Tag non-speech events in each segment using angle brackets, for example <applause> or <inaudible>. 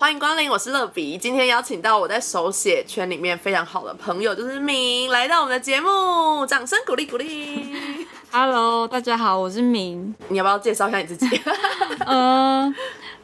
欢迎光临，我是乐比。今天邀请到我在手写圈里面非常好的朋友，就是明，来到我们的节目，掌声鼓励鼓励。Hello，大家好，我是明。你要不要介绍一下你自己？呃，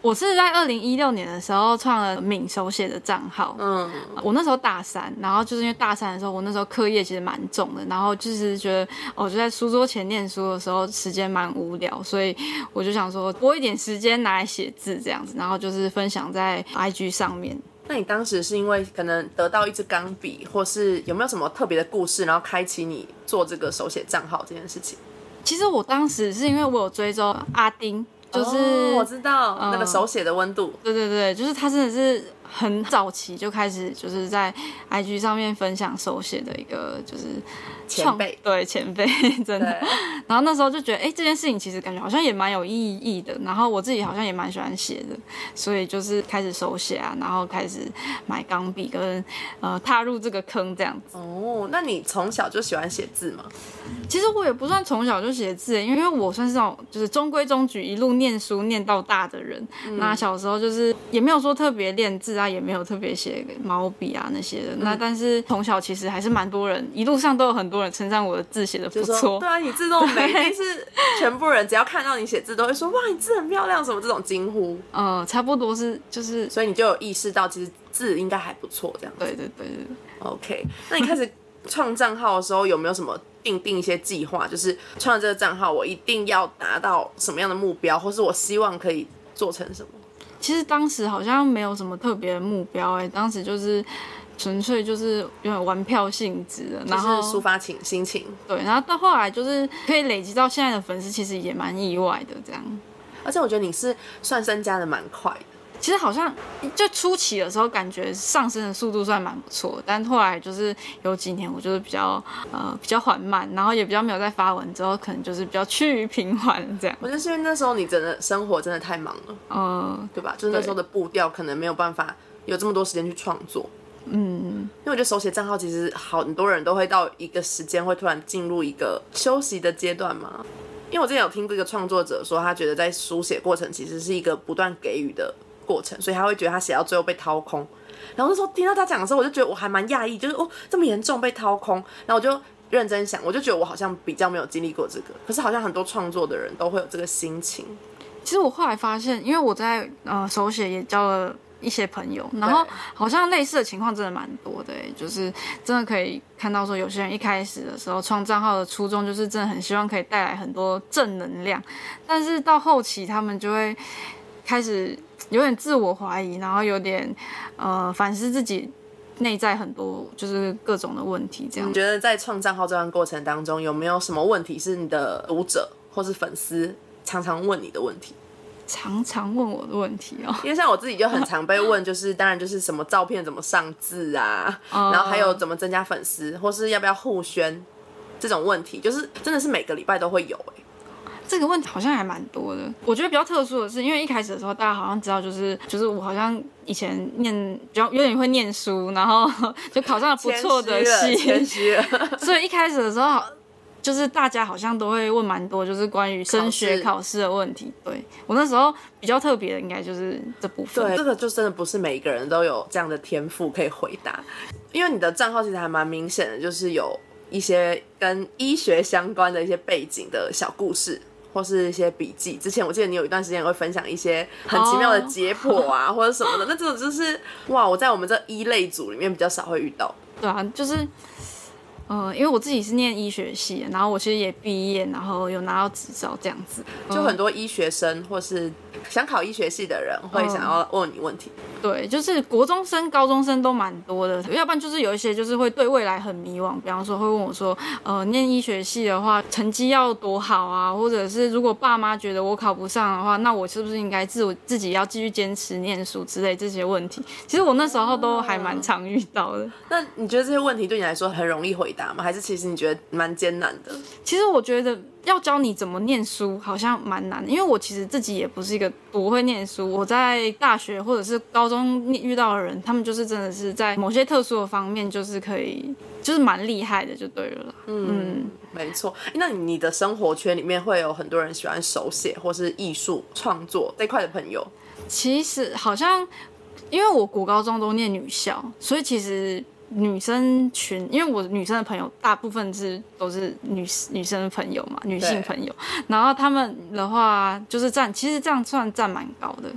我是在二零一六年的时候创了敏手写的账号。嗯，我那时候大三，然后就是因为大三的时候，我那时候课业其实蛮重的，然后就是觉得我就在书桌前念书的时候，时间蛮无聊，所以我就想说拨一点时间拿来写字这样子，然后就是分享在 IG 上面。那你当时是因为可能得到一支钢笔，或是有没有什么特别的故事，然后开启你做这个手写账号这件事情？其实我当时是因为我有追踪阿丁，就是、哦我知道、嗯那个手写的温度，对对对，就是它真的是很早期就开始就是在 IG 上面分享手写的一个就是前辈对前辈 <laughs> 真的。然后那时候就觉得，哎，这件事情其实感觉好像也蛮有意义的。然后我自己好像也蛮喜欢写的，所以就是开始手写啊，然后开始买钢笔跟呃踏入这个坑这样子。哦，那你从小就喜欢写字吗？其实我也不算从小就写字，因为我算是那种就是中规中矩一路念书念到大的人。那小时候就是也没有说特别练字啊，也没有特别写毛笔啊那些的。那但是从小其实还是蛮多人，一路上都有很多人称赞我的字写的不错对。啊，你字这么美，<laughs> 一定是全部人只要看到你写字都会说哇，你字很漂亮，什么这种惊呼，呃，差不多是就是所以你就有意识到其实字应该还不错这样。对对对。OK，那你开始创账号的时候有没有什么定定一些计划？就是创这个账号，我一定要达到什么样的目标，或是我希望可以做成什么？其实当时好像没有什么特别的目标、哎，当时就是纯粹就是有点玩票性质的，然后就是抒发情心情。对，然后到后来就是可以累积到现在的粉丝，其实也蛮意外的。这样，而且我觉得你是算增加的蛮快的。其实好像就初期的时候，感觉上升的速度算蛮不错，但后来就是有几年我就是比较呃比较缓慢，然后也比较没有在发文，之后可能就是比较趋于平缓这样。我觉得是因为那时候你真的生活真的太忙了，嗯，对吧？就是那时候的步调可能没有办法有这么多时间去创作。嗯，因为我觉得手写账号其实很多人都会到一个时间会突然进入一个休息的阶段嘛。因为我之前有听过一个创作者说，他觉得在书写过程其实是一个不断给予的过程，所以他会觉得他写到最后被掏空。然后那时候听到他讲的时候，我就觉得我还蛮讶异，就是哦这么严重被掏空。然后我就认真想，我就觉得我好像比较没有经历过这个，可是好像很多创作的人都会有这个心情。其实我后来发现，因为我在呃手写也交了一些朋友，然后好像类似的情况真的蛮多的欸，就是真的可以看到说，有些人一开始的时候创账号的初衷就是真的很希望可以带来很多正能量，但是到后期他们就会开始有点自我怀疑，然后有点呃反思自己内在很多就是各种的问题这样你。觉得在创账号这段过程当中，有没有什么问题是你的读者或是粉丝常常问你的问题？常常问我的问题哦，因为像我自己就很常被问，就是当然就是什么照片怎么上字啊，<laughs> 然后还有怎么增加粉丝，或是要不要互宣这种问题，就是真的是每个礼拜都会有哎、这个问题好像还蛮多的。我觉得比较特殊的是，因为一开始的时候，大家好像知道，就是就是我好像以前念比较有点会念书，然后 <laughs> 就考上了不错的谦系，<laughs> 所以一开始的时候。就是大家好像都会问蛮多，就是关于升学考试的问题。对我那时候比较特别的，应该就是这部分。对，这个就真的不是每一个人都有这样的天赋可以回答，因为你的账号其实还蛮明显的，就是有一些跟医学相关的一些背景的小故事。或是一些笔记，之前我记得你有一段时间也会分享一些很奇妙的解剖啊 <laughs> 或者什么的，那这种就是哇，我在我们这一类组里面比较少会遇到。对啊，就是，呃，因为我自己是念医学系，然后我其实也毕业，然后有拿到执照这样子。就很多医学生或是想考医学系的人会想要问你问题，对，就是国中生、高中生都蛮多的，要不然就是有一些就是会对未来很迷惘，比方说会问我说，呃，念医学系的话，成绩要多好啊，或者是如果爸妈觉得我考不上的话，那我是不是应该自我自己要继续坚持念书之类这些问题？其实我那时候都还蛮常遇到的。那你觉得这些问题对你来说很容易回答吗？还是其实你觉得蛮艰难的？其实我觉得要教你怎么念书好像蛮难的，因为我其实自己也不是一个不会念书。我在大学或者是高中遇到的人，他们就是真的是在某些特殊的方面，就是可以，就是蛮厉害的，就对了啦。嗯，没错。那你的生活圈里面会有很多人喜欢手写或是艺术创作这块的朋友？其实好像因为我国高中都念女校，所以其实女生群，因为我女生的朋友大部分是都是女女生朋友嘛，女性朋友，然后他们的话就是占，其实这样算占蛮高的。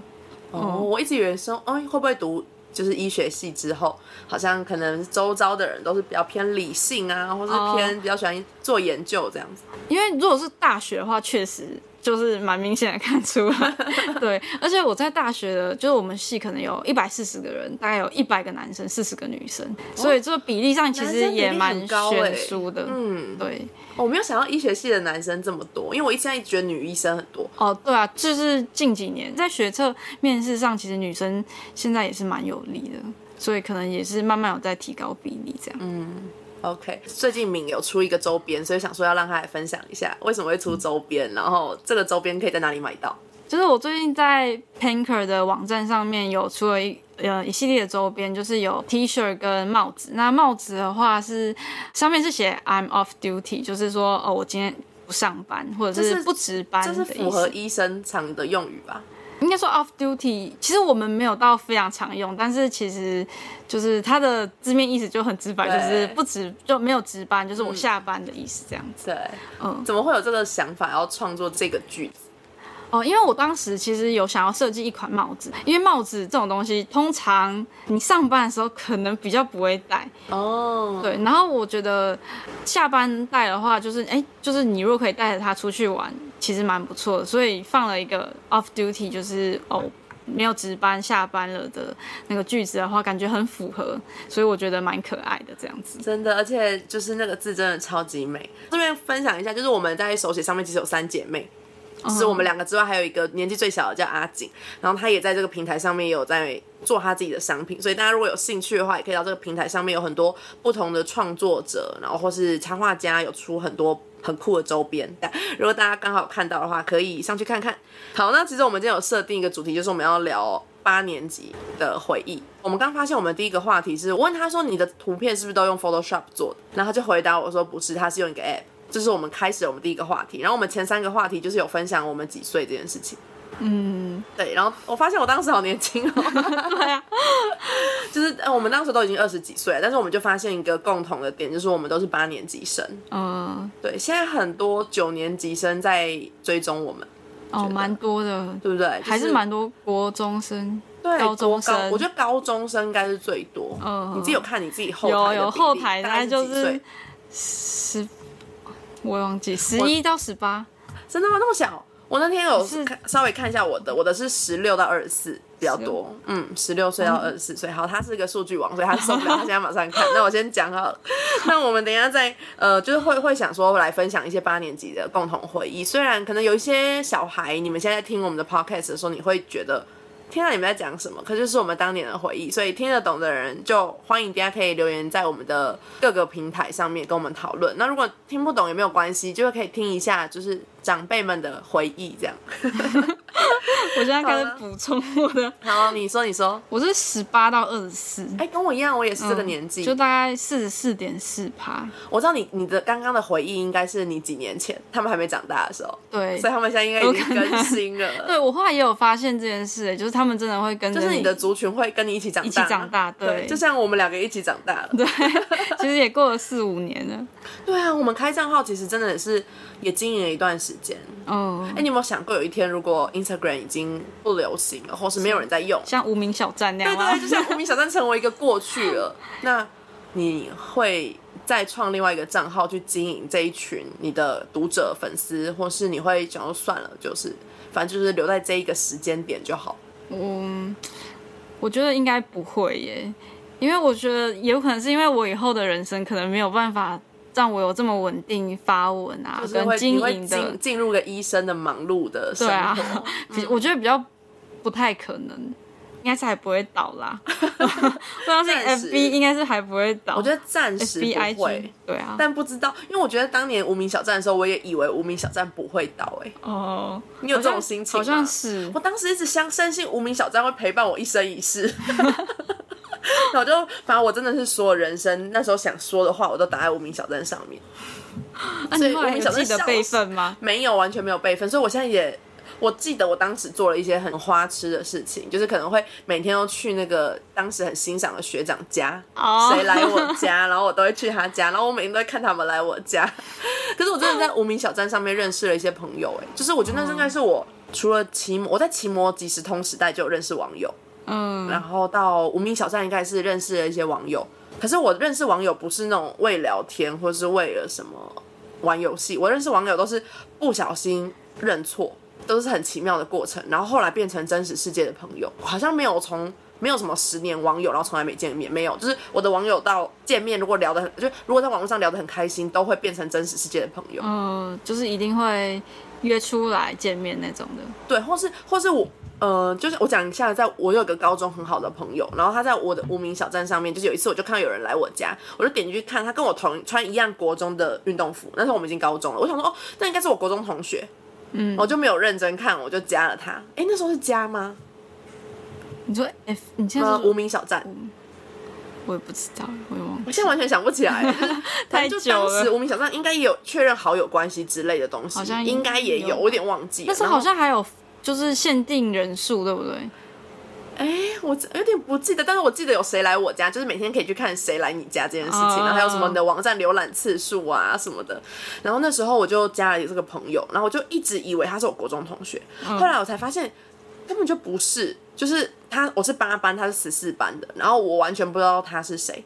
哦，我一直以为说，哦，会不会读就是医学系之后，好像可能周遭的人都是比较偏理性啊，或是偏比较喜欢做研究这样子。因为如果是大学的话，确实就是蛮明显的看出来。<laughs> 对，而且我在大学的，就是我们系可能有一百四十个人，大概有一百个男生，四十个女生，所以这个比例上其实也蛮悬殊的。嗯，对。我没有想到医学系的男生这么多，因为我一直在觉得女医生很多。哦，对啊，就是近几年在学测面试上，其实女生现在也是蛮有利的，所以可能也是慢慢有在提高比例这样。嗯，OK。最近敏有出一个周边，所以想说要让他来分享一下为什么会出周边，然后这个周边可以在哪里买到？就是我最近在 Panker 的网站上面有出了一呃一系列的周边，就是有 T 恤跟帽子。那帽子的话是上面是写 I'm off duty，就是说哦我今天不上班或者是不值班，这是符合医生常的用语吧？应该说 off duty，其实我们没有到非常常用，但是其实就是它的字面意思就很直白，就是不值就没有值班，就是我下班的意思这样子。对，嗯，怎么会有这个想法要创作这个句子？哦，因为我当时其实有想要设计一款帽子，因为帽子这种东西，通常你上班的时候可能比较不会戴哦。对，然后我觉得下班戴的话，就是哎，就是你如果可以带着它出去玩，其实蛮不错的。所以放了一个 off duty，就是哦没有值班下班了的那个句子的话，感觉很符合，所以我觉得蛮可爱的这样子。真的，而且就是那个字真的超级美。顺便分享一下，就是我们在手写上面其实有三姐妹。就是我们两个之外，还有一个年纪最小的叫阿景，然后他也在这个平台上面有在做他自己的商品，所以大家如果有兴趣的话，也可以到这个平台上面有很多不同的创作者，然后或是插画家有出很多很酷的周边。<laughs> 如果大家刚好看到的话，可以上去看看。好，那其实我们今天有设定一个主题，就是我们要聊八年级的回忆。我们刚发现，我们第一个话题是我问他说：“你的图片是不是都用 Photoshop 做的？”然后他就回答我说：“不是，他是用一个 App。”这是我们开始我们第一个话题，然后我们前三个话题就是有分享我们几岁这件事情。嗯，对。然后我发现我当时好年轻哦。<laughs> 对啊，就是我们当时都已经二十几岁，但是我们就发现一个共同的点，就是我们都是八年级生。嗯，对。现在很多九年级生在追踪我们。哦，蛮多的，对不对？还是蛮多国中生、高中生。我觉得高中生应该是最多。嗯，你自己有看你自己后台有有后台，大概就是十。我忘记十一到十八，真的吗？那么小？我那天有看稍微看一下我的，我的是十六到二十四比较多。嗯，十六岁到二十四岁。好，他是个数据王，所以他受不了，<laughs> 他现在马上看。那我先讲好了。那我们等一下再呃，就是会会想说来分享一些八年级的共同回忆。虽然可能有一些小孩，你们现在听我们的 podcast 的时候，你会觉得。听到你们在讲什么，可就是我们当年的回忆，所以听得懂的人就欢迎大家可以留言在我们的各个平台上面跟我们讨论。那如果听不懂也没有关系，就是可以听一下，就是长辈们的回忆这样。<laughs> 我现在开始补充我的。好，你说，你说，我是十八到二十四，哎，跟我一样，我也是这个年纪，就大概四十四点四趴。我知道你你的刚刚的回忆应该是你几年前，他们还没长大的时候，对，所以他们现在应该已经更新了。<laughs> 对我后来也有发现这件事，就是他们真的会跟，就是你的族群会跟你一起长大，一起长大，对，就像我们两个一起长大了，对，<laughs> 其实也过了四五年了。对啊，我们开账号其实真的是也经营了一段时间。哦，哎，你有没有想过有一天如果 Instagram 已经不流行了，或是没有人在用，像无名小站那样，对对，就像无名小站成为一个过去了，那你会再创另外一个账号去经营这一群你的读者粉丝，或是你会想说算了，就是反正就是留在这一个时间点就好。嗯，我觉得应该不会耶，因为我觉得有可能是因为我以后的人生可能没有办法让我有这么稳定发文啊，跟经营的进入个医生的忙碌的生活，<laughs> 我觉得比较。不太可能，应该是还不会倒啦。<laughs> 我相信 F B 应该是还不会倒。我觉得暂时不会，对啊。但不知道，因为我觉得当年无名小站的时候，我也以为无名小站不会倒。哎，哦，你有这种心情好像是。我当时一直相深信无名小站会陪伴我一生一世。<laughs> 我就反正我真的是所有人生那时候想说的话，我都打在无名小站上面。<laughs> 所以无名小站的备份吗？没有，完全没有备份。所以我现在也。我记得我当时做了一些很花痴的事情，就是可能会每天都去那个当时很欣赏的学长家，哦谁来我家，然后我都会去他家，然后我每天都会看他们来我家。<laughs> 可是我真的在无名小站上面认识了一些朋友，哎，就是我觉得那应该是我除了骑摩，我在骑摩即时通时代就有认识网友，嗯，然后到无名小站应该是认识了一些网友。可是我认识网友不是那种为聊天或是为了什么玩游戏，我认识网友都是不小心认错，都是很奇妙的过程，然后后来变成真实世界的朋友，好像没有从。没有什么十年网友，然后从来没见面，没有，就是我的网友到见面，如果聊得很，就如果在网络上聊得很开心，都会变成真实世界的朋友。嗯，就是一定会约出来见面那种的。对，或是或是我，呃，就是我讲一下，在我有个高中很好的朋友，然后他在我的无名小站上面，就是有一次我就看到有人来我家，我就点进去看，他跟我同穿一样国中的运动服，那时候我们已经高中了，我想说哦，那应该是我国中同学，嗯，我就没有认真看，我就加了他。哎，那时候是加吗？你说 F，你现在呃，是无名小站，我也不知道，我也忘我。现在完全想不起来，就 <laughs> 是反正就太久了当时无名小站应该也有确认好友关系之类的东西，好像应该也有有，我有点忘记了。但是好像还有就是限定人数，对不对？哎，我有点不记得，但是我记得有谁来我家，就是每天可以去看谁来你家这件事情，哦然后还有什么你的网站浏览次数啊什么的。然后那时候我就加了这个朋友，然后我就一直以为他是我国中同学，后来我才发现根本就不是，就是他我是八班，他是十四班的，然后我完全不知道他是谁。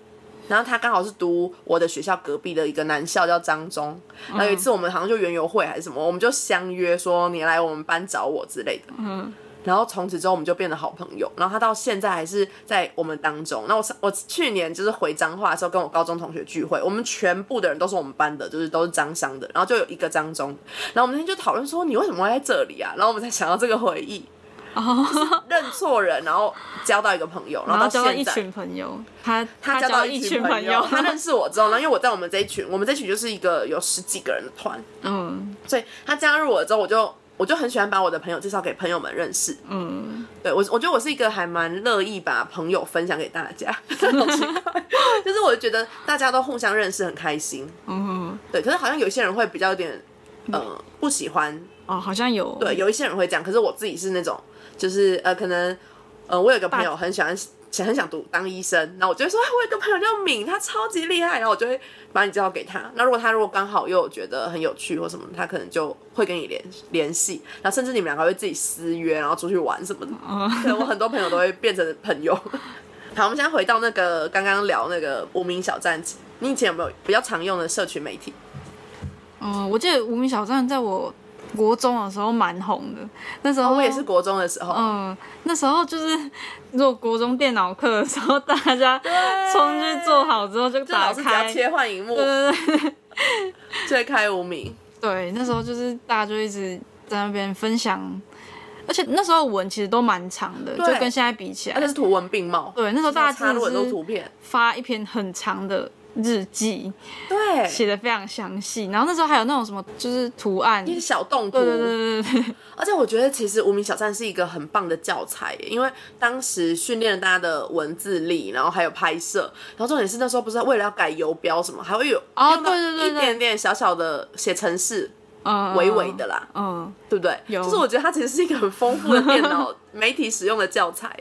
然后他刚好是读我的学校隔壁的一个男校，叫张中。然后有一次我们好像就园游会还是什么，我们就相约说你来我们班找我之类的。嗯，然后从此之后我们就变得好朋友，然后他到现在还是在我们当中。那我上我去年就是回彰化的时候，跟我高中同学聚会，我们全部的人都是我们班的，就是都是张商的，然后就有一个张中，然后我们那天就讨论说你为什么会在这里啊？然后我们才想到这个回忆，哦，认错人，然后交到一个朋友，然然后后 <laughs> 交到一到现在。群朋友，他他交到一群朋友，他认识我之后，然后因为我在我们这一群，我们这一群就是一个有十几个人的团，嗯所以他加入我之后，我就我就很喜欢把我的朋友介绍给朋友们认识。嗯，对我，我觉得我是一个还蛮乐意把朋友分享给大家，好奇怪，就是我觉得大家都互相认识很开心。嗯，对，可是好像有些人会比较有点呃不喜欢，哦，好像有，对，有一些人会这样，可是我自己是那种就是呃可能呃我有个朋友很喜欢。很想读当医生，然后我就会说，哎，我有个朋友叫敏，他超级厉害，然后我就会把你介绍给他。那如果他如果刚好又有觉得很有趣或什么，他可能就会跟你联联系，然后甚至你们两个会自己私约，然后出去玩什么的。对我很多朋友都会变成朋友。<laughs> 好，我们现在回到那个刚刚聊那个无名小站，你以前有没有比较常用的社群媒体？嗯，我记得无名小站在我国中的时候蛮红的，那时候、哦我也是国中的时候，嗯，那时候就是如果国中电脑课的时候，大家冲去做好之后就就打开，切换荧幕。对对对。就开无名。对，那时候就是大家就一直在那边分享，而且那时候文其实都蛮长的，就跟现在比起来，而且是图文并茂，对，那时候大家真插入很多的是图片，发一篇很长的日记，对，写的非常详细，然后那时候还有那种什么就是图案，一些小动图，对对对对对，而且我觉得其实无名小站是一个很棒的教材，因为当时训练了大家的文字力，然后还有拍摄，然后重点是那时候不是为了要改游标什么，还会有哦对对对对。一点点小小的写程式，嗯，微微的啦，嗯，对不对？有。就是我觉得它其实是一个很丰富的电脑媒体使用的教材。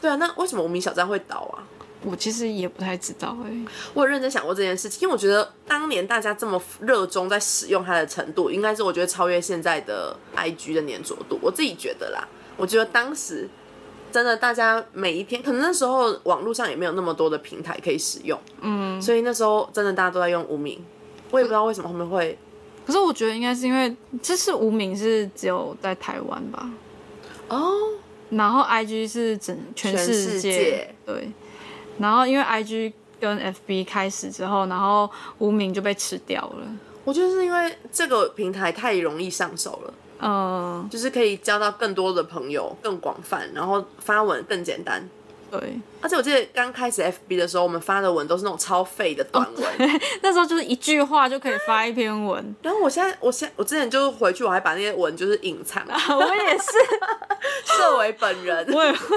对啊，那为什么无名小站会倒啊？我其实也不太知道哎、我有认真想过这件事情，因为我觉得当年大家这么热衷在使用它的程度，应该是我觉得超越现在的 IG 的粘着度。我自己觉得啦，我觉得当时真的大家每一天，可能那时候网络上也没有那么多的平台可以使用，嗯，所以那时候真的大家都在用无名。我也不知道为什么后面会可是我觉得应该是因为这是无名是只有在台湾吧，哦，然后 IG 是整全世界对，然后因为 IG 跟 FB 开始之后，然后无名就被吃掉了。我就是因为这个平台太容易上手了，嗯，就是可以交到更多的朋友，更广泛，然后发文更简单。对，而且我记得刚开始 FB 的时候，我们发的文都是那种超废的短文。<laughs> 那时候就是一句话就可以发一篇文。然后我现在，我现我之前就是回去，我还把那些文就是隐藏，<laughs> 我也是，<laughs> 设为本人。我也会，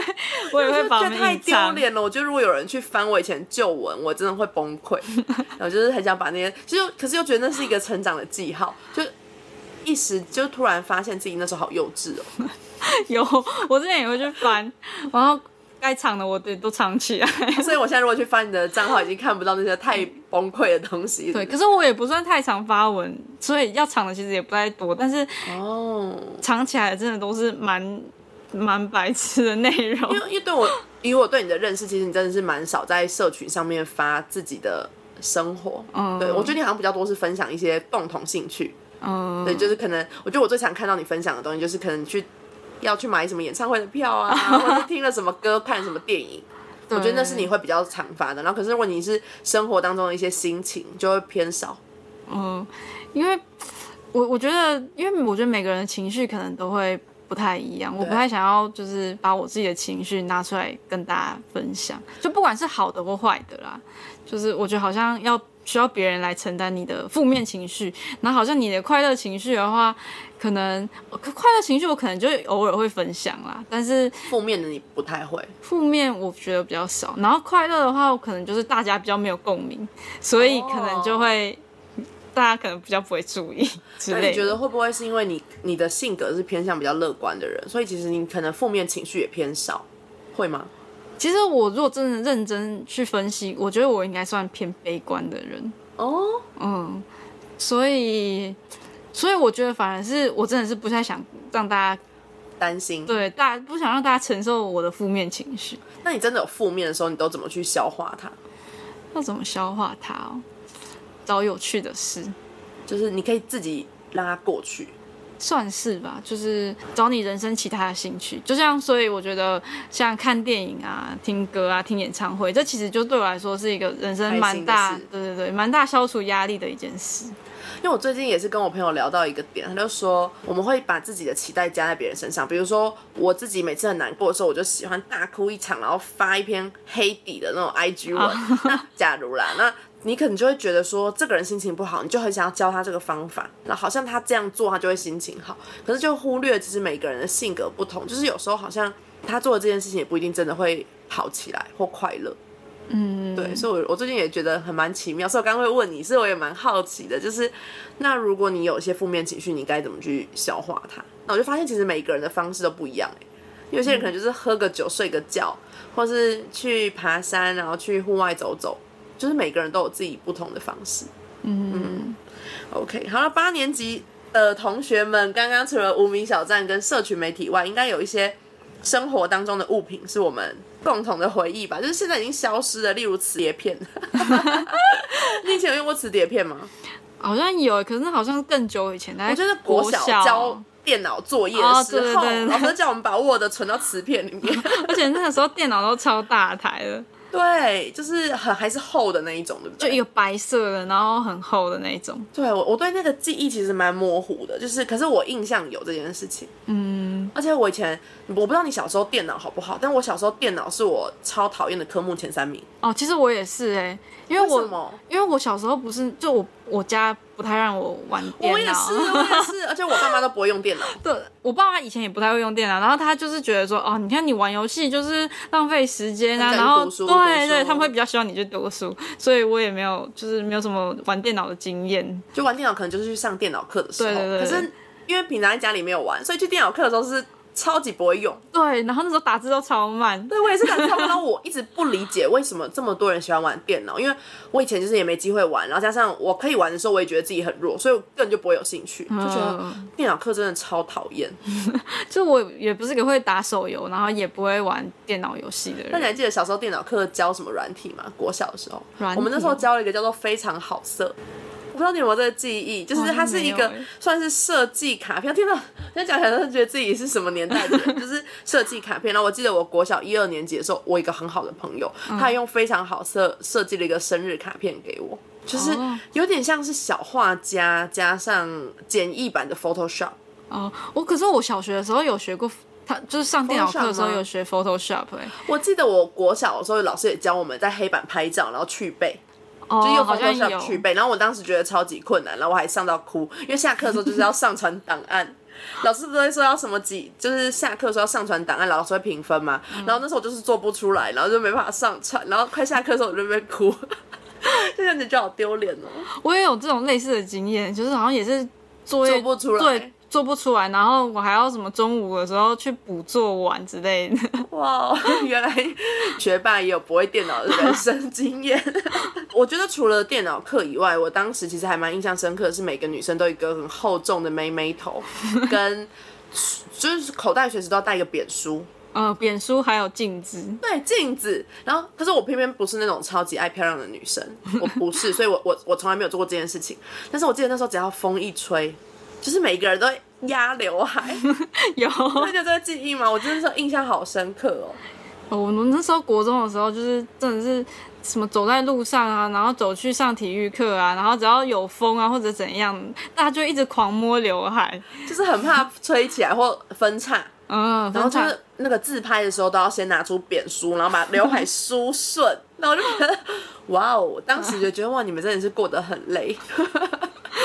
我也会把它们就觉得太。丢脸了。我觉得如果有人去翻我以前旧文，我真的会崩溃。我就是很想把那些，其实可是又觉得那是一个成长的记号，就一时就突然发现自己那时候好幼稚哦。有，我之前也会去翻，然后该藏的我得都藏起来。<laughs> 所以我现在如果去翻你的账号，已经看不到那些太崩溃的东西。<laughs> 对，可是我也不算太常发文，所以要藏的其实也不太多。但是哦，藏起来真的都是蛮蛮白痴的内容。因为因为对我以我对你的认识，其实你真的是蛮少在社群上面发自己的生活。嗯对我觉得你好像比较多是分享一些共同兴趣。嗯，对，就是可能我觉得我最常看到你分享的东西，就是可能去要去买什么演唱会的票啊，<laughs> 或者是听了什么歌、看什么电影。我觉得那是你会比较常发的。然后可是如果你是生活当中的一些心情，就会偏少。嗯，因为我我觉得，因为我觉得每个人的情绪可能都会不太一样，我不太想要就是把我自己的情绪拿出来跟大家分享，就不管是好的或坏的啦，就是我觉得好像要需要别人来承担你的负面情绪，然后好像你的快乐情绪的话，可能快乐情绪我可能就偶尔会分享啦，但是负面的你不太会。负面我觉得比较少，然后快乐的话，我可能就是大家比较没有共鸣，所以可能就会。大家可能比较不会注意 <laughs> 之类的。那你觉得会不会是因为你你的性格是偏向比较乐观的人，所以其实你可能负面情绪也偏少，会吗？其实我如果真的认真去分析，我觉得我应该算偏悲观的人。哦，嗯，所以所以我觉得反而是我真的是不太想让大家担心。对大家不想让大家承受我的负面情绪。那你真的有负面的时候，你都怎么去消化它？要怎么消化它哦？找有趣的事，就是你可以自己让它过去。算是吧，就是找你人生其他的兴趣，就像所以我觉得像看电影啊、听歌啊、听演唱会，这其实就对我来说是一个人生蛮大，对对对，蛮大消除压力的一件事。因为我最近也是跟我朋友聊到一个点，他就说我们会把自己的期待加在别人身上，比如说我自己每次很难过的时候，我就喜欢大哭一场，然后发一篇黑底的那种 IG 文。那假如啦，那你可能就会觉得说这个人心情不好，你就很想要教他这个方法，那好像他这样做他就会心情好，可是就忽略其实每个人的性格不同，就是有时候好像他做的这件事情也不一定真的会好起来或快乐。嗯，对，所以我我最近也觉得很蛮奇妙，所以我刚刚会问你，所以我也蛮好奇的，就是那如果你有一些负面情绪，你该怎么去消化它？那我就发现其实每个人的方式都不一样哎，有些人可能就是喝个酒、睡个觉，或是去爬山，然后去户外走走，就是每个人都有自己不同的方式。嗯 OK，好了，八年级的同学们，刚刚除了无名小站跟社群媒体外，应该有一些生活当中的物品是我们共同的回忆吧？就是现在已经消失了，例如磁碟片。<laughs> 你以前有用过磁碟片吗？好像有，可是好像更久以前，我觉得国小教电脑作业的哦时候，对对对对老师叫我们把 Word 存到磁片里面。<laughs> 而且那个时候电脑都超大台的，对，就是很还是厚的那一种，对不对？就一个白色的，然后很厚的那一种。对我，我对那个记忆其实蛮模糊的，就是可是我印象有这件事情，嗯，而且我以前我不知道你小时候电脑好不好，但我小时候电脑是我超讨厌的科目前三名。哦，其实我也是哎、因为我？因为我小时候不是就我我家不太让我玩电脑，我也是，<laughs> 我也是，而且我爸妈都不会用电脑。<laughs> 对我爸妈以前也不太会用电脑，然后他就是觉得说，哦，你看你玩游戏就是浪费时间啊，然后对对，他们会比较希望你去读书，所以我也没有就是没有什么玩电脑的经验。就玩电脑可能就是去上电脑课的时候，对对对可是因为平常在家里没有玩，所以去电脑课的时候是超级不会用。对，然后那时候打字都超慢。对我也是感觉到，我一直不理解为什么这么多人喜欢玩电脑，因为我以前就是也没机会玩，然后加上我可以玩的时候，我也觉得自己很弱，所以我根本就不会有兴趣，就觉得嗯电脑课真的超讨厌。<laughs> 就我也不是个会打手游，然后也不会玩电脑游戏的人。那你还记得小时候电脑课教什么软体吗？国小的时候，我们那时候教了一个叫做“非常好色”。我不知道你有没有这个记忆，就是它是一个算是设计卡片。天哪，现在讲起来都觉得自己是什么年代的人，<laughs> 就是设计卡片。然后我记得我国小一二年级的时候，我一个很好的朋友，他还用非常好设设计了一个生日卡片给我，就是哦有点像是小画家加上简易版的 Photoshop。哦，我可是我小学的时候有学过，他就是上电脑课的时候有学 Photoshop 哎、我记得我国小的时候，老师也教我们在黑板拍照，然后去背。哦，就用好像 Photoshop 去背，然后我当时觉得超级困难，然后我还上到哭，因为下课的时候就是要上传档案，老师不是会说要什么几，就是下课的时候要上传档案，老师会评分嘛，嗯然后那时候我就是做不出来，然后就没办法上传，然后快下课的时候我就在哭，<laughs> 这样子就好丢脸哦。我也有这种类似的经验，就是好像也是作业做不出来对，做不出来，然后我还要什么中午的时候去补做完之类的。哇，原来学霸也有不会电脑的人生经验。<laughs> 我觉得除了电脑课以外，我当时其实还蛮印象深刻的是，每个女生都有一个很厚重的妹妹头，<laughs> 跟就是口袋随时都要带一个扁书。呃，扁书还有镜子，对镜子，然后可是我偏偏不是那种超级爱漂亮的女生，我不是，所以我我我从来没有做过这件事情。但是我记得那时候只要风一吹，就是每一个人都会压刘海，<laughs> 有。会有这个记忆吗？我真的是印象好深刻哦。哦我们那时候国中的时候，就是真的是什么走在路上啊，然后走去上体育课啊，然后只要有风啊或者怎样，大家就一直狂摸刘海，就是很怕吹起来或分叉，嗯，然后就是那个自拍的时候都要先拿出扁梳，然后把刘海梳顺，然后我就觉得哇哦，当时就觉得哇，你们真的是过得很累。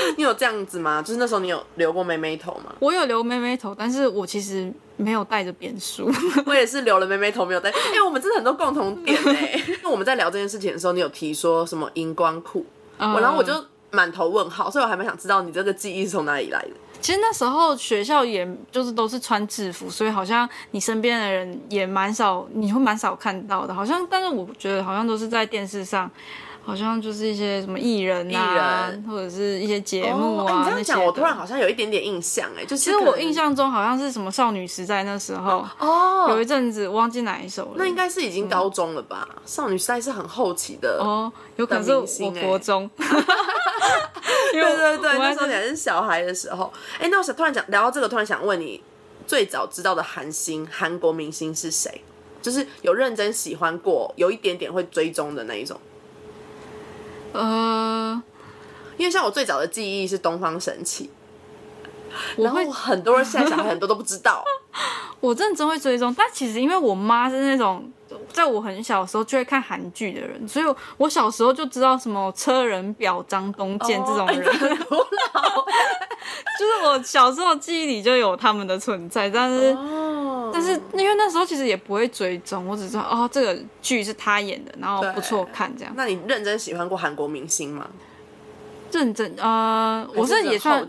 <laughs> 你有这样子吗？就是那时候你有留过妹妹头吗？我有留妹妹头，但是我其实没有带着扁梳。<laughs> 我也是留了妹妹头，没有戴。哎、我们真的很多共同点哎、那我们在聊这件事情的时候，你有提说什么荧光裤，我然后我就满头问号，所以我还蛮想知道你这个记忆是从哪里来的。其实那时候学校也就是都是穿制服，所以好像你身边的人也蛮少，你会蛮少看到的。好像，但是我觉得好像都是在电视上，好像就是一些什么艺人啊，艺人或者是一些节目哦哎你这样讲，我突然好像有一点点印象哎、就是其实我印象中好像是什么少女时代那时候，哦，有一阵子我忘记哪一首了。那应该是已经高中了吧？少女时代是很后期的。哦，有可能是我国中。<laughs> 对对对，那时候你还是小孩的时候。哎、那我想突然讲聊到这个，突然想问你，最早知道的韩星、韩国明星是谁？就是有认真喜欢过，有一点点会追踪的那一种。呃，因为像我最早的记忆是东方神起，然后很多人现在小孩很多都不知道。<laughs> 我认真会追踪，但其实因为我妈是那种在我很小的时候就会看韩剧的人，所以我小时候就知道什么车仁表、张东健这种哎人，<laughs> 就是我小时候记忆里就有他们的存在，但是。哦，但是因为那时候其实也不会追踪，我只知道哦这个剧是他演的，然后不错看这样。那你认真喜欢过韩国明星吗？认真呃，我还是是也算。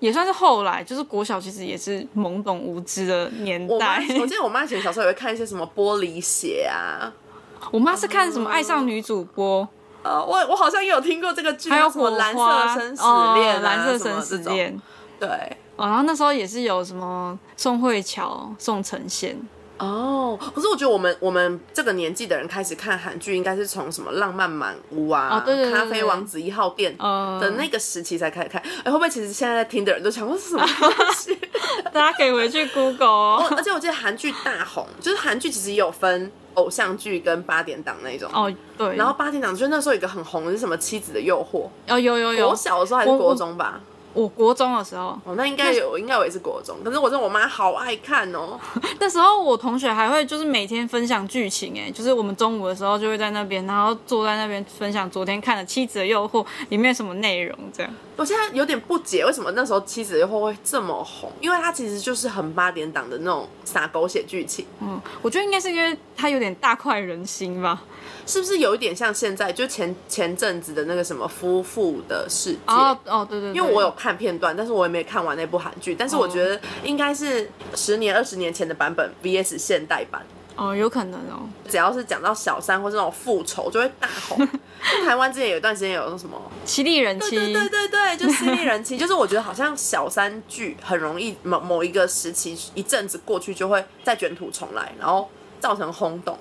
也算是后来，就是国小其实也是懵懂无知的年代。我记得我妈以前小时候也会看一些什么玻璃鞋啊，<laughs> 我妈是看什么爱上女主播，呃，我我好像也有听过这个剧，还有什么蓝火花色生死哦恋、啊蓝色生死恋。对。哦，然后那时候也是有什么宋慧乔、宋承宪，哦，可是我觉得我们我们这个年纪的人开始看韩剧，应该是从什么《浪漫满屋》啊，哦对对对对咖啡王子一号店》嗯的那个时期才开始看。哎、会不会其实现在在听的人都想说是什么东西？<laughs> 大家可以回去 Google <laughs> 哦。而且我记得韩剧大红，就是韩剧其实也有分偶像剧跟八点档那种。哦，对，然后八点档就是那时候有一个很红的是什么《妻子的诱惑哦有有》，有我，小的时候还是我国中吧。我国中的时候，哦，那应该有，应该我也是国中。可是我真的我妈好爱看哦。<laughs> 那时候我同学还会就是每天分享剧情，哎，就是我们中午的时候就会在那边，然后坐在那边分享昨天看的《妻子的诱惑》里面什么内容，这样。我现在有点不解，为什么那时候《妻子的诱惑》会这么红？因为它其实就是很八点档的那种撒狗血剧情，嗯，我觉得应该是因为它有点大快人心吧。是不是有一点像现在就前前阵子的那个什么夫妇的世界？哦哦，对对对，因为我有看片段，但是我也没看完那部韩剧。但是我觉得应该是十年、二十年前的版本 VS 现代版。哦，有可能哦。只要是讲到小三或是那种复仇，就会大红。<laughs> 台湾之前有一段时间有那什么，犀利人妻，对对对对，就犀利人妻，就是我觉得好像小三剧很容易某某一个时期一阵子过去就会再卷土重来，然后造成轰动。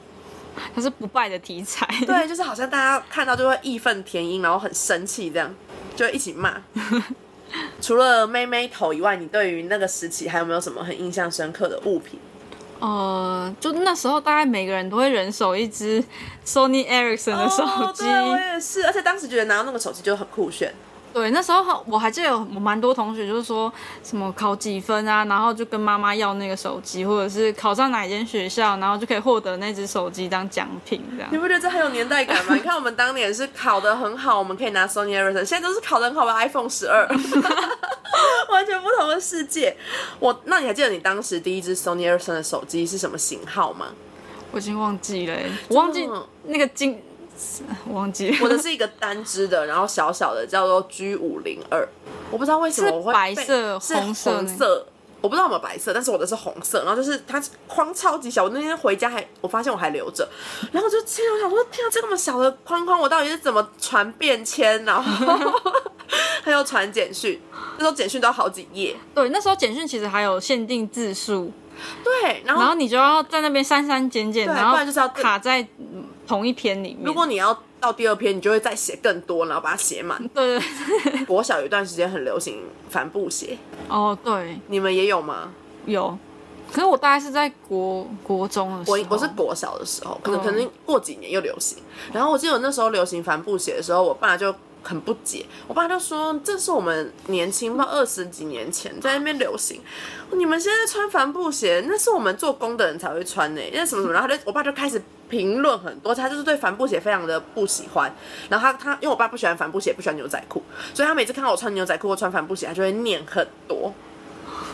它是不败的题材。对，就是好像大家看到就会义愤填膺，然后很生气，这样就一起骂。<laughs> 除了妹妹头以外，你对于那个时期还有没有什么很印象深刻的物品？呃，就那时候大概每个人都会人手一只 Sony Ericsson 的手哦，机。对，我也是，而且当时觉得拿到那个手机就很酷炫。对，那时候我还记得有蛮多同学就是说什么考几分啊，然后就跟妈妈要那个手机，或者是考上哪一间学校，然后就可以获得那只手机当奖品这样你。不觉得这很有年代感吗？你看我们当年是考得很好，我们可以拿 Sony Ericsson，现在都是考得很好的 iPhone 十二，<laughs> 完全不同的世界。我，那你还记得你当时第一只 Sony Ericsson 的手机是什么型号吗？我已经忘记了欸、我忘记那个金我忘记。了 <laughs> 我的是一个单支的，然后小小的，叫做 G 五零二。我不知道为什么我会白色是红色红色。我不知道有没有白色，但是我的是红色，然后就是它框超级小，我那天回家还我发现我还留着，然后我就心里想说，天啊，这么小的框框，我到底是怎么传便签，然后 <laughs> 还有传简讯，那时候简讯都要好几页，对，那时候简讯其实还有限定字数，对，然后然后你就要在那边删删减减，对然后不然就是要卡在嗯同一篇里面。如果你要到第二篇，你就会再写更多，然后把它写满。对 <laughs> 对对，国小有一段时间很流行帆布鞋，哦对，你们也有吗？有。可是我大概是在国国中的时候，我我是国小的时候，可能嗯可能过几年又流行。然后我记得我那时候流行帆布鞋的时候，我爸就很不解，我爸就说：“这是我们年轻，不知道二十几年前在那边流行，你们现在穿帆布鞋，那是我们做工的人才会穿呢、因为什么什么。”然后就我爸就开始评论很多，他就是对帆布鞋非常的不喜欢。然后他他因为我爸不喜欢帆布鞋，不喜欢牛仔裤，所以他每次看到我穿牛仔裤或穿帆布鞋，他就会念很多。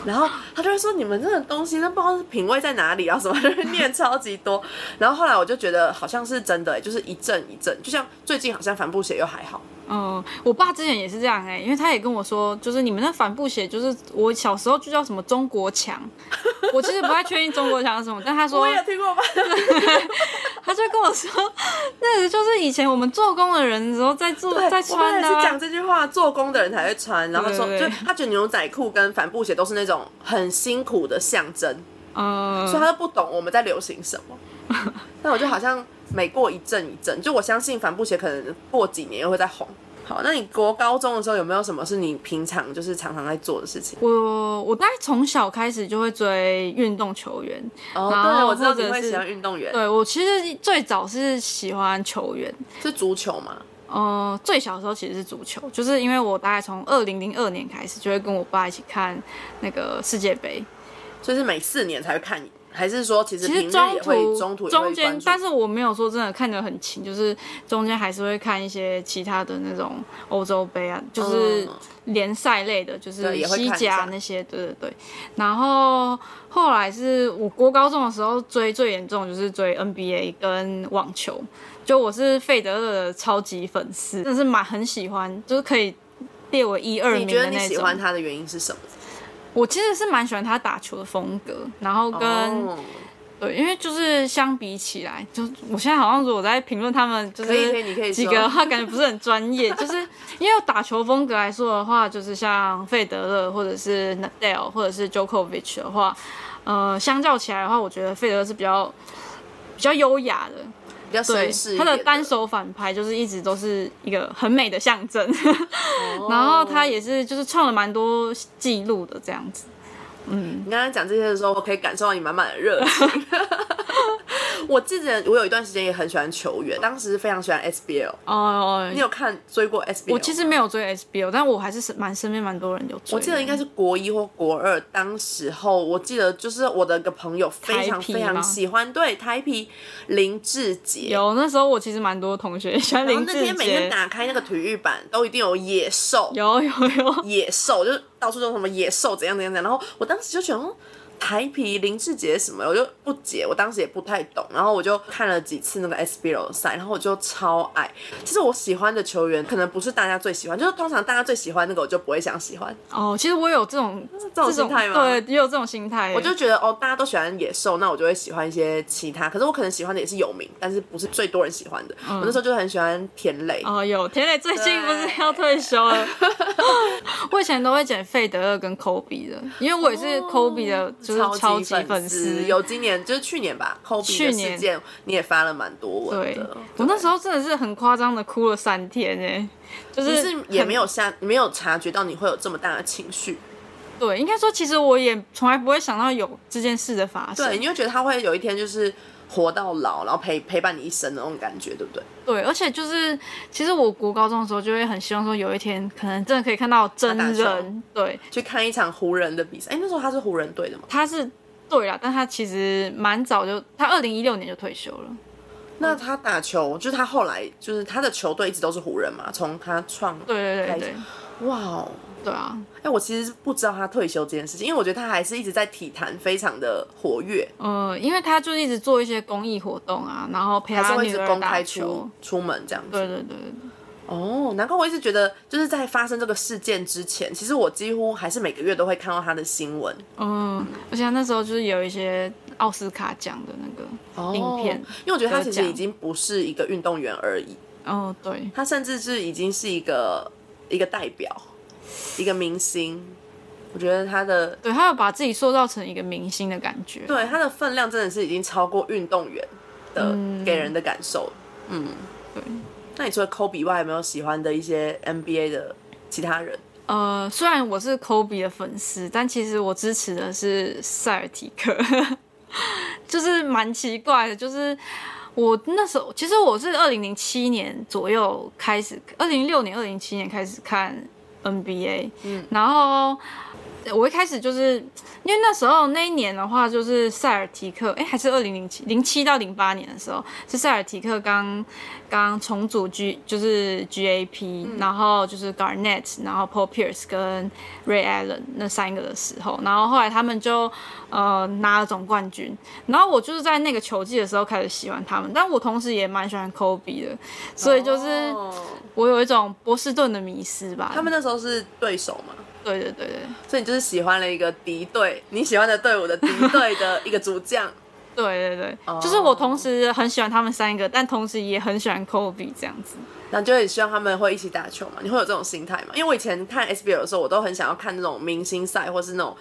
然后他就会说：“你们这个东西，那不知道是品味在哪里啊，什么 <laughs> 就会念超级多。”然后后来我就觉得好像是真的、欸，就是一阵一阵，就像最近好像帆布鞋又还好。嗯，我爸之前也是这样哎、因为他也跟我说，就是你们那帆布鞋，就是我小时候就叫什么中国强，我其实不太确定中国强是什么，但他说我也听过吧？<laughs> 他就跟我说，那个就是以前我们做工的人的时候在做在穿的、啊，是讲这句话，做工的人才会穿。然后他说，就他觉得牛仔裤跟帆布鞋都是那种很辛苦的象征，嗯，所以他都不懂我们在流行什么。但我就好像每过一阵一阵，就我相信帆布鞋可能过几年又会再红。好，那你国高中的时候有没有什么是你平常就是常常在做的事情？我我大概从小开始就会追运动球员，哦，然后对，我知道你会喜欢运动员，对我其实最早是喜欢球员，是足球吗？呃，最小的时候其实是足球，就是因为我大概从二零零二年开始就会跟我爸一起看那个世界杯，所以是每四年才会看，还是说其实其实中途中途中间但是我没有说真的看得很勤，就是中间还是会看一些其他的那种欧洲杯啊，就是嗯联赛类的，就是西甲那些，对对对。然后后来是我国高中的时候追最严重就是追 NBA 跟网球，就我是费德勒的超级粉丝，真的是蛮很喜欢，就是可以列为一二你觉得名的那你喜欢。他的原因是什么？我其实是蛮喜欢他打球的风格，然后跟、哦对，因为就是相比起来，就我现在好像如果在评论他们，就是几个的话，感觉不是很专业。就是因为打球风格来说的话，就是像费德勒或者是 Nadal 或者是 Djokovic 的话，呃，相较起来的话，我觉得费德勒是比较比较优雅的。比较对绅士他的单手反拍就是一直都是一个很美的象征，哦 <laughs> 然后他也是就是创了蛮多记录的这样子。嗯你刚刚讲这些的时候，我可以感受到你满满的热情。<laughs> <laughs> 我记得我有一段时间也很喜欢球员，当时非常喜欢 SBL。哦、你有看追过 SBL？我其实没有追 SBL，但我还是是蛮身边蛮多人有追。我记得应该是国一或国二，当时候我记得就是我的一个朋友非常非常吗喜欢对台皮林志杰。有那时候我其实蛮多同学喜欢林志那天每天，打开那个体育版，都一定有野兽，有有有，野兽就是到处都什么野兽怎样怎样怎样。然后我当时就想说。台皮林志杰什么，我就不解，我当时也不太懂，然后我就看了几次那个 SBL 的赛，然后我就超爱。其实我喜欢的球员可能不是大家最喜欢，就是通常大家最喜欢那个我就不会想喜欢，哦，其实我有这种这种心态吗？对，也有这种心态。我就觉得哦，大家都喜欢野兽，那我就会喜欢一些其他。可是我可能喜欢的也是有名，但是不是最多人喜欢的。我那时候就很喜欢田磊，哦，有田磊最近不是要退休了？<laughs> 我以前都会捡费德勒跟科比的，因为我也是科比的，就是超级粉粉丝。有今年就是去年吧，去年事件你也发了蛮多文对的。，我那时候真的是很夸张的哭了三天哎，就是是也很没有下，你没有察觉到你会有这么大的情绪，对，应该说其实我也从来不会想到有这件事的发生。对，你会觉得他会有一天就是活到老，然后陪陪伴你一生的那种感觉，对不对？对，而且就是，其实我国高中的时候就会很希望说，有一天可能真的可以看到真人。对，去看一场湖人的比赛，哎，那时候他是湖人队的吗？他是对啦，但他其实蛮早就，他二零一六年就退休了。那他打球，就是他后来就是他的球队一直都是湖人嘛，从他创对对对开对，哇哦，对啊，哎，我其实不知道他退休这件事情，因为我觉得他还是一直在体坛非常的活跃，呃，因为他就一直做一些公益活动啊，然后陪还是会一直他女儿打公开出。出门这样子。对对对对对，哦，难怪我一直觉得，就是在发生这个事件之前，其实我几乎还是每个月都会看到他的新闻。嗯，而且那时候就是有一些奥斯卡奖的那个影片，哦因为我觉得他其实已经不是一个运动员而已，哦，对，他甚至是已经是一个一个代表，一个明星。我觉得他的对他要把自己塑造成一个明星的感觉。对他的分量真的是已经超过运动员的给人的感受。嗯，对，那你除了 Kobe 外，有没有喜欢的一些 NBA 的其他人？呃，虽然我是 Kobe 的粉丝，但其实我支持的是塞尔提克，<laughs> 就是蛮奇怪的，就是。我那时候其实我是二零零七年左右开始，二零零六年、二零零七年开始看 NBA，嗯，然后我一开始就是因为那时候那一年的话，就是塞尔提克，哎，还是二零零七零七到零八年的时候，是塞尔提克刚刚重组 G 就是 GAP，、然后就是 Garnett，然后 Paul Pierce 跟 Ray Allen 那三个的时候，然后后来他们就呃拿了总冠军，然后我就是在那个球季的时候开始喜欢他们，但我同时也蛮喜欢 Kobe 的，所以就是哦。我有一种波士顿的迷失吧。他们那时候是对手嘛，对对对对所以你就是喜欢了一个敌对，你喜欢的队伍的敌对的一个主将。<laughs> 对对对，就是我同时很喜欢他们三个，但同时也很喜欢 Kobe 这样子。然后就很希望他们会一起打球嘛？你会有这种心态吗？因为我以前看 SBL 的时候，我都很想要看那种明星赛，或是那种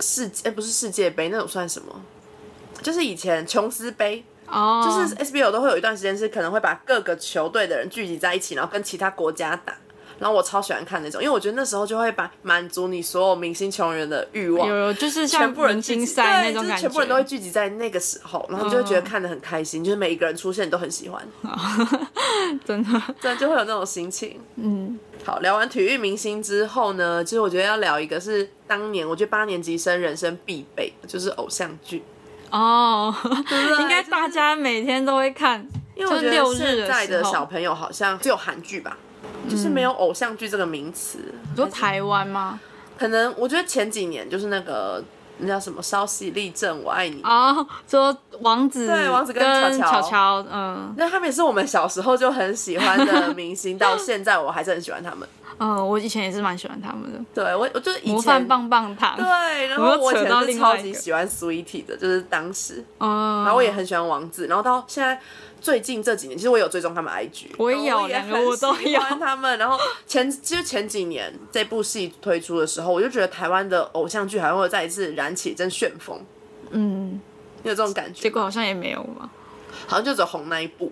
世不是世界杯，那种算什么？就是以前琼斯杯，哦，就是 SBL 都会有一段时间是可能会把各个球队的人聚集在一起，然后跟其他国家打。然后我超喜欢看那种，因为我觉得那时候就会把满足你所有明星球员的欲望，有有就是全部人明星聚集对就是赛那种感觉，全部人都会聚集在那个时候，然后你就会觉得看的很开心，就是每一个人出现你都很喜欢，<laughs> 真的。真的就会有那种心情。嗯。好，聊完体育明星之后呢，其实我觉得要聊一个是当年我觉得八年级生人生必备，就是偶像剧，哦，应该大家每天都会看，因为我觉得现在的小朋友好像只有韩剧吧，就是没有偶像剧这个名词。你说台湾吗？可能我觉得前几年就是那个那叫什么稍息立正我爱你。哦，说王子对王子跟跟乔乔嗯那他们也是我们小时候就很喜欢的明星，到现在我还是很喜欢他们。嗯，我以前也是蛮喜欢他们的，对我，我就是以前模范棒棒糖，对，然后我以前是超级喜欢 Sweetie 的，就是当时，嗯，然后我也很喜欢王子，然后到现在最近这几年，其实我有追踪他们 IG，我也有两个我都喜欢他们。然后前其实前几年这部戏推出的时候，我就觉得台湾的偶像剧好像会再一次燃起一阵旋风，嗯，你有这种感觉吗？结果好像也没有嘛，好像就只有红那一部。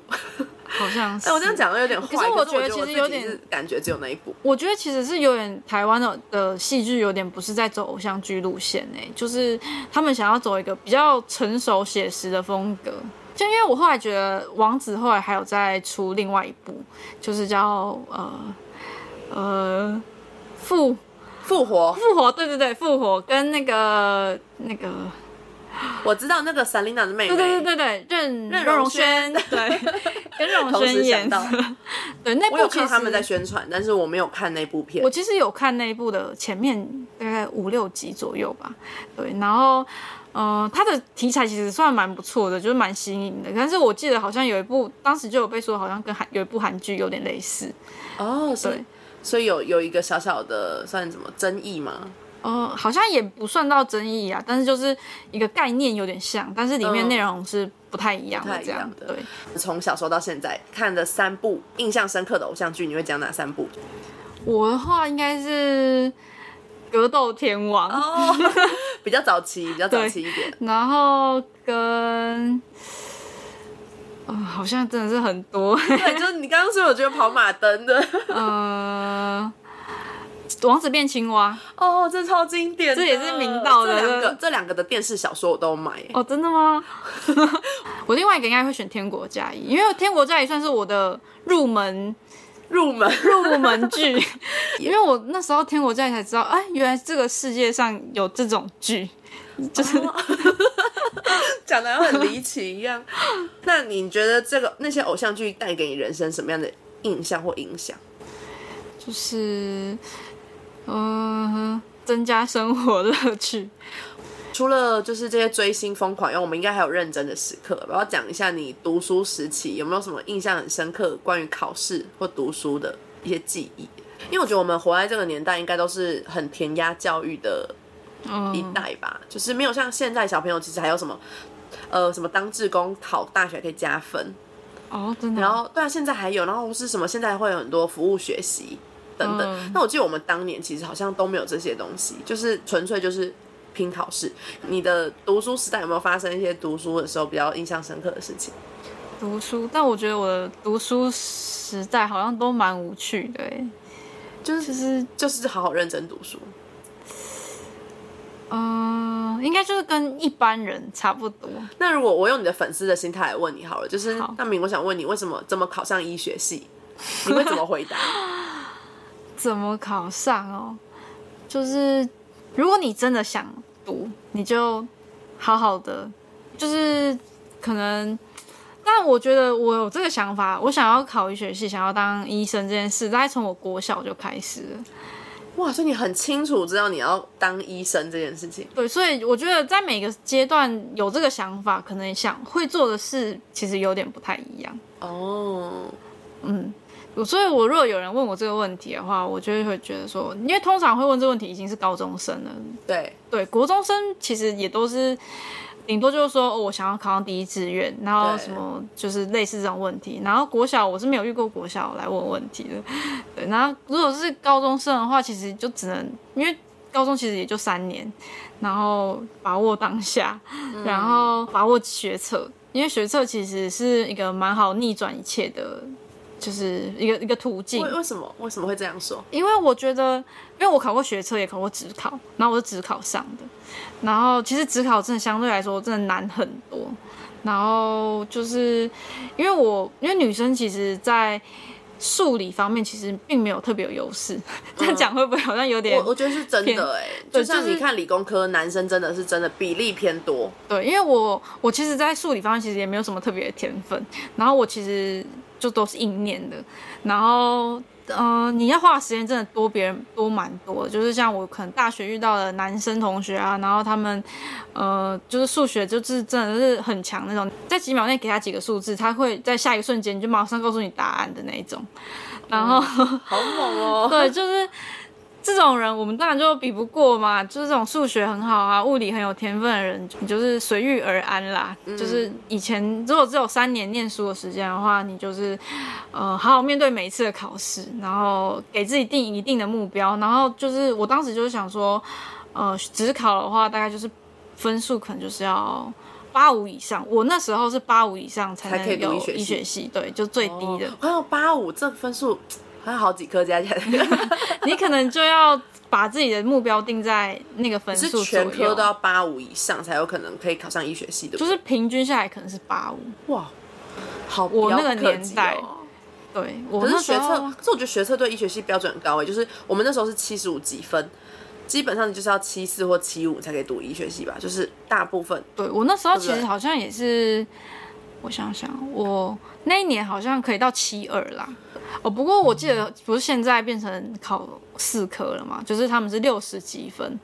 好像是。<laughs> 哎，我这样讲的有点坏，可是我我觉得其实有点感觉只有那一部。我觉得其实是有点台湾的的戏剧有点不是在走偶像剧路线诶、就是他们想要走一个比较成熟写实的风格。就因为我后来觉得王子后来还有再出另外一部，就是叫呃呃复复活，复活，对对对，复活跟那个那个，我知道那个 Selina 的妹妹，对对对对对，任任荣荣轩对，<laughs> 跟任荣同时轩演的，<laughs> 对那我有部其实看他们在宣传，但是我没有看那部片我。其实有看那一部的前面大概五六集左右吧，对，然后。嗯、它的题材其实算蛮不错的，就是蛮新颖的。但是我记得好像有一部，当时就有被说好像跟韩有一部韩剧有点类似。哦，所以对所以有有一个小小的算什么争议吗？呃，好像也不算到争议啊，但是就是一个概念有点像，但是里面嗯内容是不太一样的这样。太一样的对，从小时候到现在看的三部印象深刻的偶像剧，你会讲哪三部？我的话应该是《格斗天王》哦，<laughs> 比较早期，比较早期一点。然后跟。呃，好像真的是很多，对，就是你刚刚说，我觉得跑马灯的，<laughs> 呃，王子变青蛙，哦，这超经典的，这也是明道的这两个这两个的电视小说我都买。哦，真的吗？<laughs> 我另外一个应该会选《天国嫁衣》，因为《天国嫁衣》算是我的入门入门入门剧，因为我那时候《天国嫁衣》才知道，哎，原来这个世界上有这种剧，就是、<laughs> 讲的很离奇一样。<laughs> 那你觉得这个那些偶像剧带给你人生什么样的印象或影响？就是嗯，增加生活乐趣。<laughs> 除了就是这些追星疯狂，因为我们应该还有认真的时刻。我要讲一下你读书时期有没有什么印象很深刻关于考试或读书的一些记忆？因为我觉得我们活在这个年代，应该都是很填鸭教育的一代吧，就是没有像现在小朋友其实还有什么呃什么当志工考大学可以加分哦，真的。然后对啊，现在还有，然后是什么？现在会有很多服务学习等等。那我记得我们当年其实好像都没有这些东西，就是纯粹就是拼考试。你的读书时代有没有发生一些读书的时候比较印象深刻的事情？读书，但我觉得我的读书时代好像都蛮无趣的，就是其实就是好好认真读书。嗯，应该就是跟一般人差不多。那如果我用你的粉丝的心态来问你好了，就是大明，我想问你，为什么这么考上医学系？<laughs> 你会怎么回答？怎么考上哦？就是如果你真的想读，你就好好的，就是可能。但我觉得我有这个想法，我想要考医学系，想要当医生这件事，大概从我国小就开始了。哇，所以你很清楚知道你要当医生这件事情。对，所以我觉得在每个阶段有这个想法，可能想会做的事其实有点不太一样。哦，嗯，所以，我如果有人问我这个问题的话，我就会觉得说，因为通常会问这个问题已经是高中生了。对，对，国中生其实也都是。顶多就是说，我想要考上第一志愿，然后什么就是类似这种问题。然后国小我是没有遇过国小来问问题的，对。然后如果是高中生的话，其实就只能因为高中其实也就三年，然后把握当下，然后把握学测，因为学测其实是一个蛮好逆转一切的。就是一个一个途径。为为什么为什么会这样说？因为我觉得，因为我考过学车，也考过职考，然后我是职考上的。然后其实职考真的相对来说真的难很多。然后就是因为我因为女生其实，在数理方面其实并没有特别有优势。这样讲会不会好像有点？我我觉得是真的哎。就像你看理工科男生真的是真的比例偏多。对，因为我我其实，在数理方面其实也没有什么特别的天分。然后我其实。就都是硬念的，然后，嗯，你要花的时间真的多，别人多蛮多。就是像我可能大学遇到的男生同学啊，然后他们，呃，就是数学就是真的是很强那种，在几秒内给他几个数字，他会在下一个瞬间就马上告诉你答案的那一种。然后，好猛哦！<laughs> 对，就是。这种人我们当然就比不过嘛，就是这种数学很好啊、物理很有天分的人，你就是随遇而安啦。就是以前如果只有三年念书的时间的话，你就是呃好好面对每一次的考试，然后给自己定一定的目标，然后就是我当时就是想说，呃，只考的话大概就是分数可能就是要八五以上，我那时候是八五以上才能有医学系，对，就最低的。还有八五这分数。还有好几科加起来，<laughs> 你可能就要把自己的目标定在那个分数，是全科都要八五以上才有可能可以考上医学系的，就是平均下来可能是八五。哇，好，我那个年代，对，可是学测，可是我觉得学测对医学系标准很高诶，就是我们那时候是七十五几分，基本上就是要七四或七五才可以读医学系吧，就是大部分。对我那时候其实好像也是，我想想，我那一年好像可以到七二啦。哦，不过我记得不是现在变成考四科了嘛？就是他们是六十几分。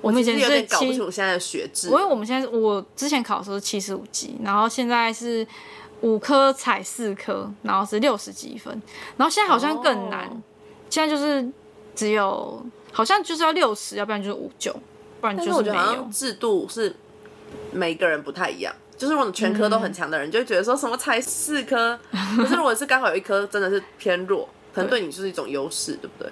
我们以前是七，现在的学制。因为我们现在我之前考的时候是七十五级，然后现在是五科采四科，然后是六十几分。然后现在好像更难，现在就是只有好像就是要六十，要不然就是五九，不然就是没有。制度是每个人不太一样。就是如果全科都很强的人，就会觉得说什么才四科，<laughs> 可是如果是刚好有一科真的是偏弱，可能对你就是一种优势，对不对？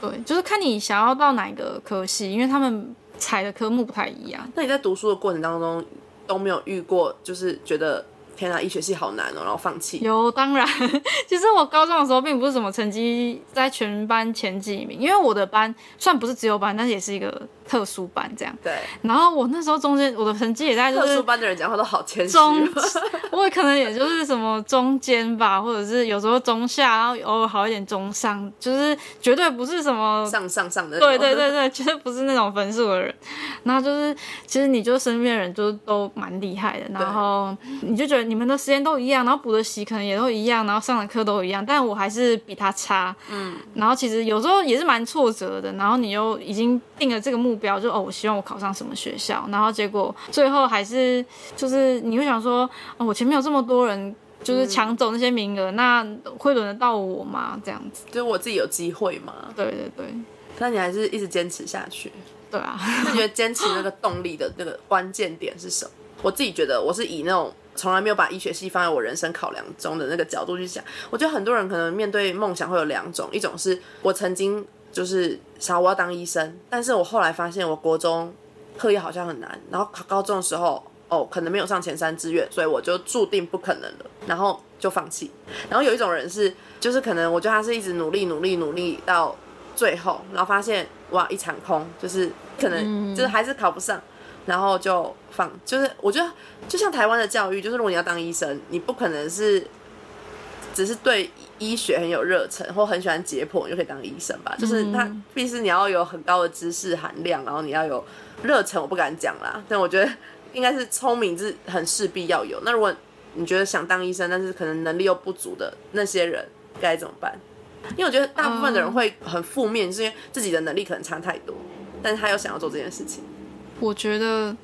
对，就是看你想要到哪一个科系，因为他们采的科目不太一样。那你在读书的过程当中都没有遇过，就是觉得天啊，医学系好难哦，然后放弃？有，当然，<laughs> 其实我高中的时候并不是什么成绩在全班前几名，因为我的班虽然不是只有班，但是也是一个特殊班这样。对，然后我那时候中间我的成绩也在就特殊班的人讲话都好谦虚中哦。<laughs> 我可能也就是什么中间吧，或者是有时候中下，然后偶尔好一点中上，就是绝对不是什么上上上的对对对对，绝对不是那种分数的人。然后就是，其实你就身边的人就都蛮厉害的，然后你就觉得你们的时间都一样，然后补的习可能也都一样，然后上的课都一样，但我还是比他差。嗯，然后其实有时候也是蛮挫折的，然后你又已经定了这个目标，就哦，我希望我考上什么学校，然后结果最后还是就是你会想说，哦，我前面有这么多人。就是抢走那些名额，那会轮得到我吗？这样子，就是我自己有机会吗。对对对，那你还是一直坚持下去。对啊。那你觉得坚持那个动力的那个关键点是什么？我自己觉得我是以那种从来没有把医学系放在我人生考量中的那个角度去想。我觉得很多人可能面对梦想会有两种，一种是我曾经就是想我要当医生，但是我后来发现我国中课业好像很难，然后考高中的时候。哦，可能没有上前三志愿，所以我就注定不可能了，然后就放弃。然后有一种人是，就是可能我觉得他是一直努力努力努力到最后，然后发现哇一场空，就是可能就是还是考不上，然后就放。就是我觉得就像台湾的教育，就是如果你要当医生，你不可能是只是对医学很有热忱或很喜欢解剖，你就可以当医生吧？就是他必须你要有很高的知识含量，然后你要有热忱。我不敢讲啦，但我觉得应该是聪明是很势必要有。那如果你觉得想当医生，但是可能能力又不足的那些人该怎么办？因为我觉得大部分的人会很负面，是因为自己的能力可能差太多，但是他又想要做这件事情。我觉得，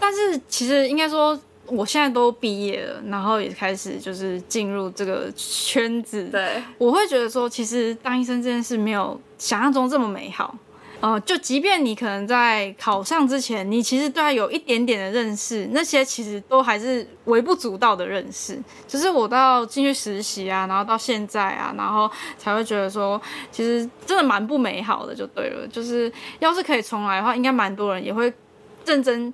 但是其实应该说，我现在都毕业了，然后也开始就是进入这个圈子。对，我会觉得说，其实当医生这件事没有想象中这么美好。呃，就即便你可能在考上之前，你其实对他有一点点的认识，那些其实都还是微不足道的认识。只是我到进去实习啊，然后到现在啊，然后才会觉得说，其实真的蛮不美好的，就对了。就是要是可以重来的话，应该蛮多人也会认真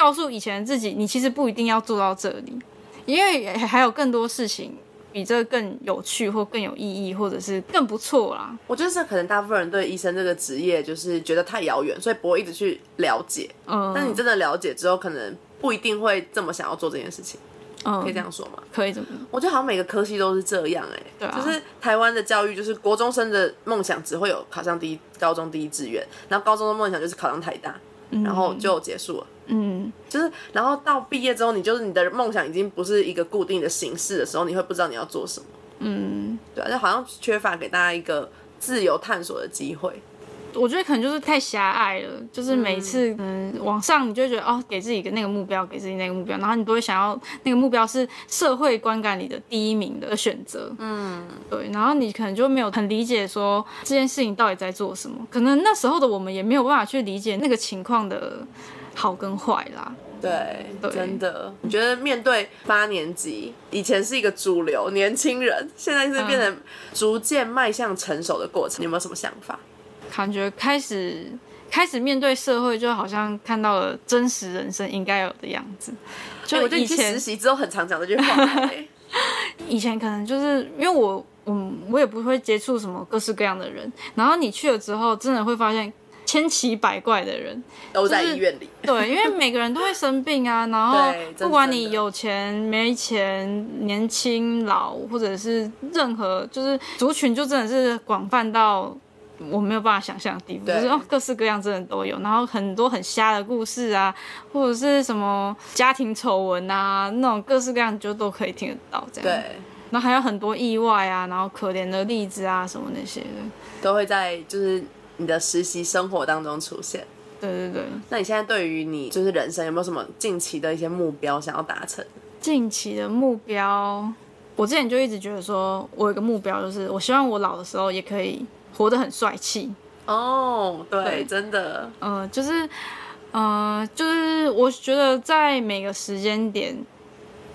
告诉以前的自己，你其实不一定要做到这里，因为还有更多事情。比这更有趣或更有意义，或者是更不错啦。我觉得是可能大部分人对医生这个职业就是觉得太遥远，所以不会一直去了解。嗯，但你真的了解之后，可能不一定会这么想要做这件事情。嗯，可以这样说吗？可以这么。我觉得好像每个科系都是这样哎、对啊就是台湾的教育，就是国中生的梦想只会有考上第一高中第一志愿，然后高中的梦想就是考上台大，然后就结束了。嗯，就是，然后到毕业之后，你就是你的梦想已经不是一个固定的形式的时候，你会不知道你要做什么。嗯，对啊，就好像缺乏给大家一个自由探索的机会。我觉得可能就是太狭隘了，就是每次嗯往上，你就会觉得哦，给自己一个那个目标，给自己那个目标，然后你都会想要那个目标是社会观感里的第一名的选择。嗯，对，然后你可能就没有很理解说这件事情到底在做什么，可能那时候的我们也没有办法去理解那个情况的好跟坏啦。对，对真的，你觉得面对八年级，以前是一个主流年轻人，现在是变成逐渐迈向成熟的过程，你有没有什么想法？感觉开始开始面对社会，就好像看到了真实人生应该有的样子。就以前实习之后很常讲这句话、哎 <laughs> 以前可能就是因为我，嗯，我也不会接触什么各式各样的人，然后你去了之后，真的会发现千奇百怪的人。都在就是医院里。对，因为每个人都会生病啊，<laughs> 然后不管你有钱没钱、年轻老，或者是任何，就是族群就真的是广泛到。我没有办法想象的地步，就是哦，各式各样真的都有，然后很多很瞎的故事啊，或者是什么家庭丑闻啊，那种各式各样就都可以听得到这样。对，然后还有很多意外啊，然后可怜的例子啊，什么那些的。都会在就是你的实习生活当中出现。对对对，那你现在对于你就是人生有没有什么近期的一些目标想要达成？近期的目标，我之前就一直觉得说，我有一个目标，就是我希望我老的时候也可以活得很帅气。哦，对，对真的，呃，就是，呃，就是我觉得在每个时间点，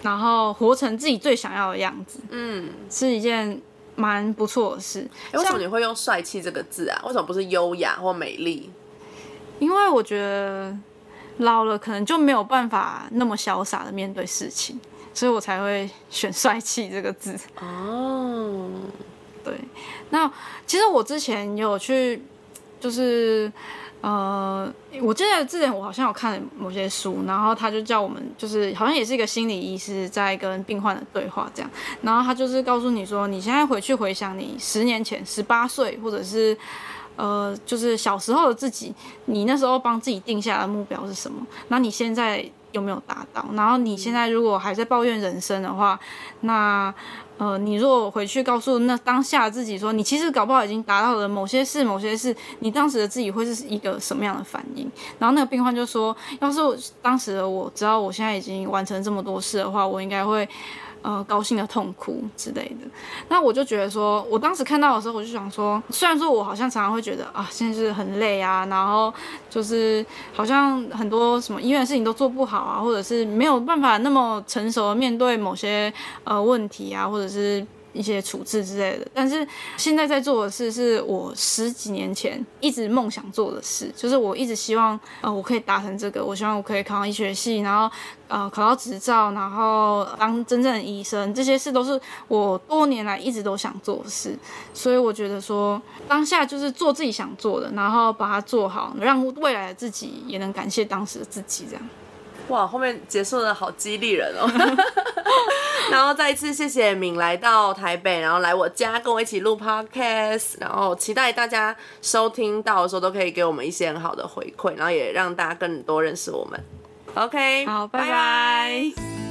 然后活成自己最想要的样子，嗯，是一件蛮不错的事。诶为什么你会用帅气这个字啊？为什么不是优雅或美丽？因为我觉得老了可能就没有办法那么潇洒的面对事情，所以我才会选帅气这个字。哦，对，那其实我之前有去，就是呃，我记得之前我好像有看某些书，然后他就叫我们，就是好像也是一个心理医师在跟病患的对话这样，然后他就是告诉你说，你现在回去回想你十年前十八岁，或者是呃，就是小时候的自己，你那时候帮自己定下的目标是什么？那你现在有没有达到？然后你现在如果还在抱怨人生的话，那呃，你如果回去告诉那当下自己说，你其实搞不好已经达到了某些事，某些事，你当时的自己会是一个什么样的反应？然后那个病患就说，要是当时的我知道我现在已经完成这么多事的话，我应该会。呃，高兴的痛哭之类的，那我就觉得说，我当时看到的时候，我就想说，虽然说我好像常常会觉得啊，现在是很累啊，然后就是好像很多什么医院的事情都做不好啊，或者是没有办法那么成熟的面对某些呃问题啊，或者是。一些处置之类的，但是现在在做的事是我十几年前一直梦想做的事，就是我一直希望呃我可以达成这个，我希望我可以考上医学系，然后呃考到执照，然后当真正的医生，这些事都是我多年来一直都想做的事，所以我觉得说当下就是做自己想做的，然后把它做好，让未来的自己也能感谢当时的自己，这样。哇，后面结束的好激励人哦！<laughs> 然后再一次谢谢敏来到台北，然后来我家跟我一起录 podcast，然后期待大家收听到的时候都可以给我们一些很好的回馈，然后也让大家更多认识我们。OK，好，拜拜。